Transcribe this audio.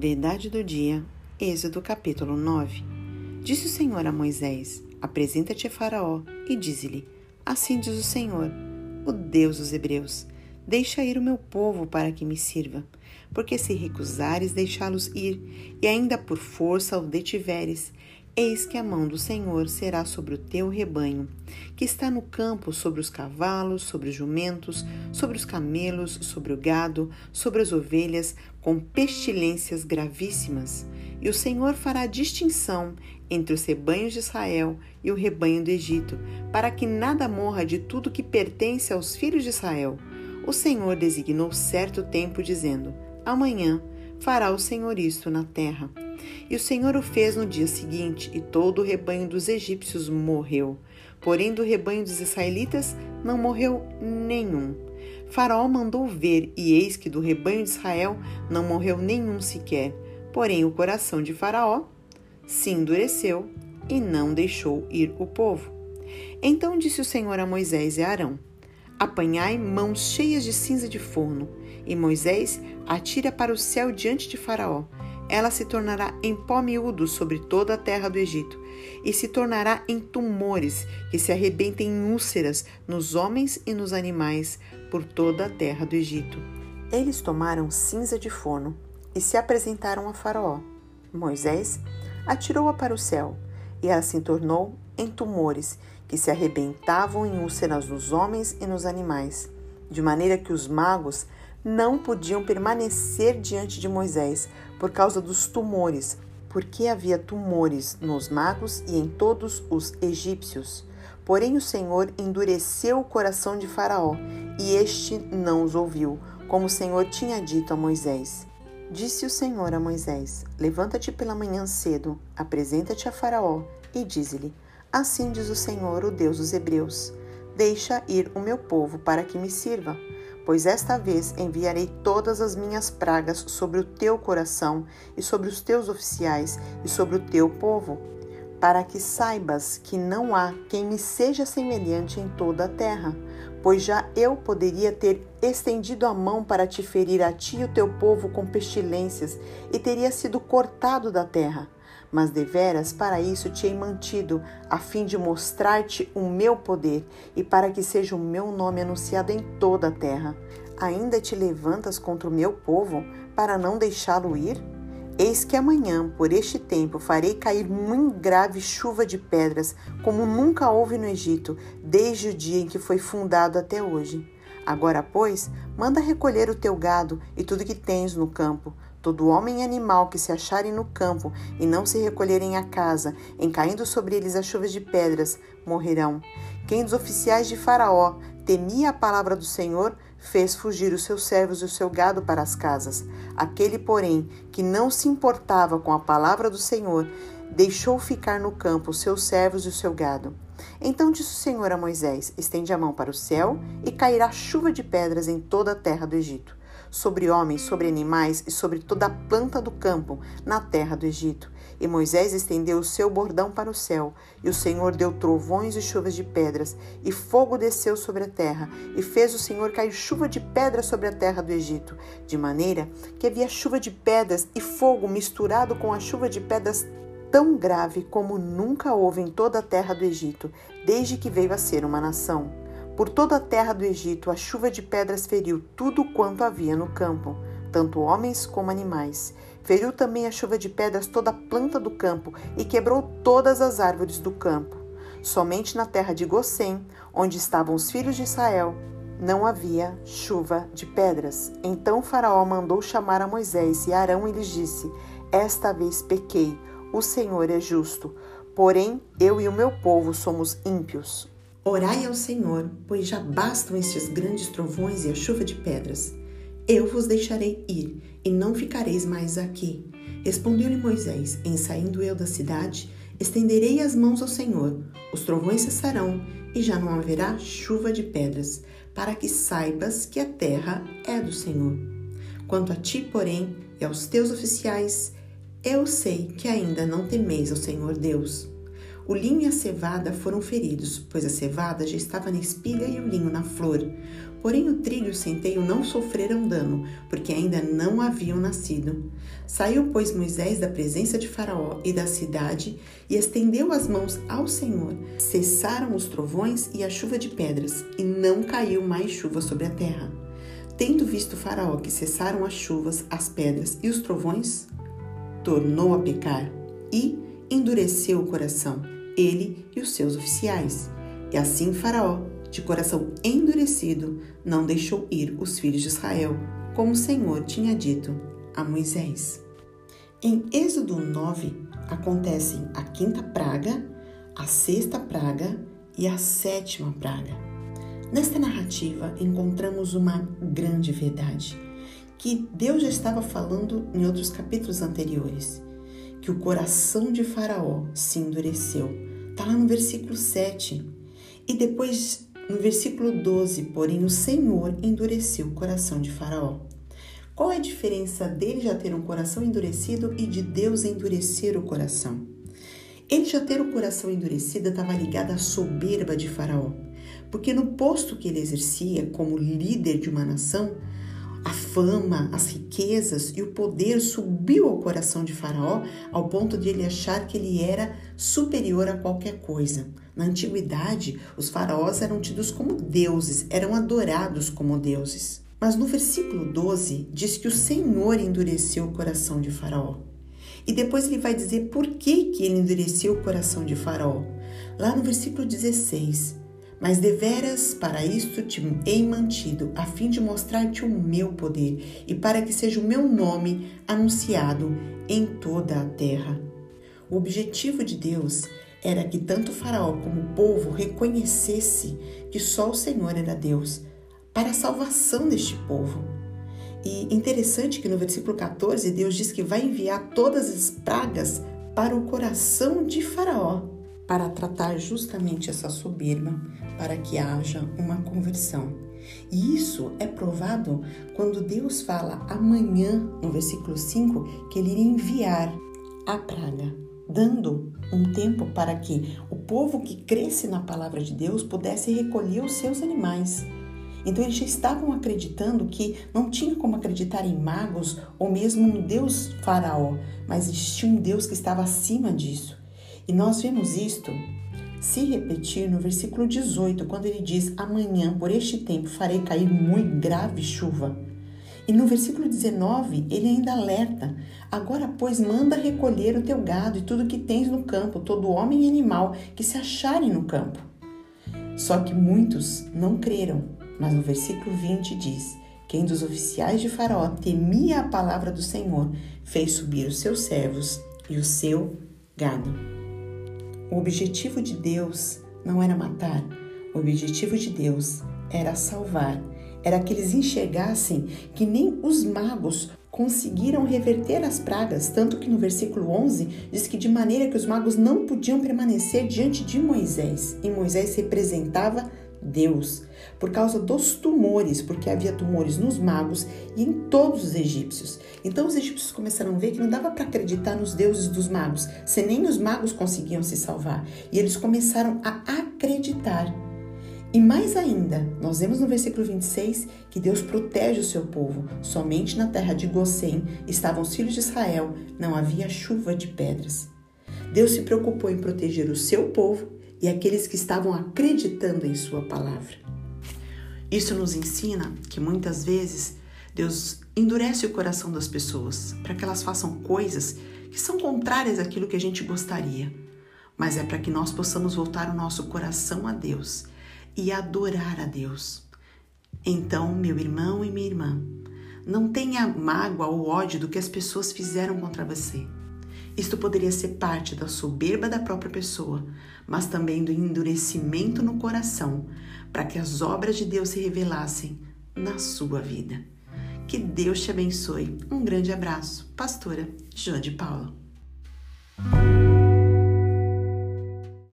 Verdade do dia, Êxodo capítulo 9. Disse o Senhor a Moisés: Apresenta-te a Faraó e dize-lhe: Assim diz o Senhor, o Deus dos Hebreus: Deixa ir o meu povo para que me sirva. Porque se recusares deixá-los ir, e ainda por força o detiveres, Eis que a mão do Senhor será sobre o teu rebanho, que está no campo, sobre os cavalos, sobre os jumentos, sobre os camelos, sobre o gado, sobre as ovelhas, com pestilências gravíssimas. E o Senhor fará distinção entre os rebanhos de Israel e o rebanho do Egito, para que nada morra de tudo que pertence aos filhos de Israel. O Senhor designou certo tempo, dizendo: Amanhã fará o Senhor isto na terra. E o Senhor o fez no dia seguinte, e todo o rebanho dos egípcios morreu. Porém, do rebanho dos israelitas não morreu nenhum. Faraó mandou ver, e eis que do rebanho de Israel não morreu nenhum sequer. Porém, o coração de Faraó se endureceu e não deixou ir o povo. Então disse o Senhor a Moisés e a Arão: Apanhai mãos cheias de cinza de forno, e Moisés atira para o céu diante de Faraó ela se tornará em pó miúdo sobre toda a terra do Egito, e se tornará em tumores que se arrebentem em úlceras nos homens e nos animais por toda a terra do Egito. Eles tomaram cinza de forno e se apresentaram a Faraó. Moisés atirou-a para o céu, e ela se tornou em tumores que se arrebentavam em úlceras nos homens e nos animais, de maneira que os magos não podiam permanecer diante de Moisés por causa dos tumores, porque havia tumores nos magos e em todos os egípcios. Porém, o Senhor endureceu o coração de Faraó, e este não os ouviu, como o Senhor tinha dito a Moisés. Disse o Senhor a Moisés: Levanta-te pela manhã cedo, apresenta-te a Faraó e dize-lhe: Assim diz o Senhor, o Deus dos Hebreus: Deixa ir o meu povo para que me sirva pois esta vez enviarei todas as minhas pragas sobre o teu coração e sobre os teus oficiais e sobre o teu povo, para que saibas que não há quem me seja semelhante em toda a terra, pois já eu poderia ter estendido a mão para te ferir a ti e o teu povo com pestilências, e teria sido cortado da terra mas deveras para isso te hei mantido, a fim de mostrar-te o meu poder e para que seja o meu nome anunciado em toda a terra. Ainda te levantas contra o meu povo para não deixá-lo ir? Eis que amanhã, por este tempo, farei cair muito grave chuva de pedras, como nunca houve no Egito, desde o dia em que foi fundado até hoje. Agora, pois, manda recolher o teu gado e tudo que tens no campo, Todo homem e animal que se acharem no campo e não se recolherem à casa, em caindo sobre eles as chuvas de pedras, morrerão. Quem dos oficiais de Faraó temia a palavra do Senhor, fez fugir os seus servos e o seu gado para as casas. Aquele, porém, que não se importava com a palavra do Senhor, deixou ficar no campo os seus servos e o seu gado. Então disse o Senhor a Moisés: Estende a mão para o céu, e cairá chuva de pedras em toda a terra do Egito sobre homens, sobre animais e sobre toda a planta do campo na terra do Egito. E Moisés estendeu o seu bordão para o céu, e o Senhor deu trovões e chuvas de pedras, e fogo desceu sobre a terra, e fez o Senhor cair chuva de pedras sobre a terra do Egito, de maneira que havia chuva de pedras e fogo misturado com a chuva de pedras tão grave como nunca houve em toda a terra do Egito, desde que veio a ser uma nação. Por toda a terra do Egito, a chuva de pedras feriu tudo quanto havia no campo, tanto homens como animais. Feriu também a chuva de pedras toda a planta do campo e quebrou todas as árvores do campo. Somente na terra de Gosém, onde estavam os filhos de Israel, não havia chuva de pedras. Então Faraó mandou chamar a Moisés e Arão e lhes disse: Esta vez pequei, o Senhor é justo, porém eu e o meu povo somos ímpios. Orai ao Senhor, pois já bastam estes grandes trovões e a chuva de pedras. Eu vos deixarei ir, e não ficareis mais aqui. Respondeu-lhe Moisés: Em saindo eu da cidade, estenderei as mãos ao Senhor. Os trovões cessarão, e já não haverá chuva de pedras, para que saibas que a terra é do Senhor. Quanto a ti, porém, e aos teus oficiais, eu sei que ainda não temeis ao Senhor Deus. O linho e a cevada foram feridos, pois a cevada já estava na espiga e o linho na flor. Porém, o trigo e o centeio não sofreram dano, porque ainda não haviam nascido. Saiu, pois, Moisés da presença de Faraó e da cidade e estendeu as mãos ao Senhor. Cessaram os trovões e a chuva de pedras, e não caiu mais chuva sobre a terra. Tendo visto Faraó que cessaram as chuvas, as pedras e os trovões, tornou a pecar e endureceu o coração, ele e os seus oficiais. E assim Faraó de coração endurecido, não deixou ir os filhos de Israel, como o Senhor tinha dito a Moisés. Em Êxodo 9 acontecem a quinta praga, a sexta praga e a sétima praga. Nesta narrativa encontramos uma grande verdade que Deus já estava falando em outros capítulos anteriores, que o coração de Faraó se endureceu. Está lá no versículo 7. E depois no versículo 12, porém, o Senhor endureceu o coração de Faraó. Qual é a diferença dele já ter um coração endurecido e de Deus endurecer o coração? Ele já ter o coração endurecido estava ligado à soberba de Faraó, porque no posto que ele exercia como líder de uma nação, a fama, as riquezas e o poder subiu ao coração de Faraó ao ponto de ele achar que ele era superior a qualquer coisa. Na antiguidade, os faraós eram tidos como deuses, eram adorados como deuses. Mas no versículo 12 diz que o Senhor endureceu o coração de Faraó. E depois ele vai dizer por que, que ele endureceu o coração de Faraó. Lá no versículo 16, mas deveras para isto te hei mantido, a fim de mostrar-te o meu poder e para que seja o meu nome anunciado em toda a terra. O objetivo de Deus era que tanto Faraó como o povo reconhecesse que só o Senhor era Deus para a salvação deste povo. E interessante que no versículo 14 Deus diz que vai enviar todas as pragas para o coração de Faraó para tratar justamente essa soberba, para que haja uma conversão. E isso é provado quando Deus fala amanhã, no versículo 5, que ele iria enviar a praga, dando um tempo para que o povo que cresce na palavra de Deus pudesse recolher os seus animais. Então eles já estavam acreditando que não tinha como acreditar em magos ou mesmo no Deus Faraó, mas existia um Deus que estava acima disso. E nós vemos isto se repetir no versículo 18, quando ele diz: Amanhã, por este tempo, farei cair muito grave chuva. E no versículo 19, ele ainda alerta: Agora, pois, manda recolher o teu gado e tudo que tens no campo, todo homem e animal que se acharem no campo. Só que muitos não creram, mas no versículo 20 diz: Quem dos oficiais de Faraó temia a palavra do Senhor, fez subir os seus servos e o seu gado. O objetivo de Deus não era matar, o objetivo de Deus era salvar. Era que eles enxergassem que nem os magos conseguiram reverter as pragas, tanto que no versículo 11 diz que de maneira que os magos não podiam permanecer diante de Moisés, e Moisés representava Deus, por causa dos tumores, porque havia tumores nos magos e em todos os egípcios. Então os egípcios começaram a ver que não dava para acreditar nos deuses dos magos, se nem os magos conseguiam se salvar. E eles começaram a acreditar. E mais ainda, nós vemos no versículo 26 que Deus protege o seu povo. Somente na terra de Gosém estavam os filhos de Israel, não havia chuva de pedras. Deus se preocupou em proteger o seu povo e aqueles que estavam acreditando em Sua palavra. Isso nos ensina que muitas vezes Deus endurece o coração das pessoas para que elas façam coisas que são contrárias àquilo que a gente gostaria, mas é para que nós possamos voltar o nosso coração a Deus e adorar a Deus. Então, meu irmão e minha irmã, não tenha mágoa ou ódio do que as pessoas fizeram contra você. Isto poderia ser parte da soberba da própria pessoa, mas também do endurecimento no coração, para que as obras de Deus se revelassem na sua vida. Que Deus te abençoe. Um grande abraço. Pastora João de Paula.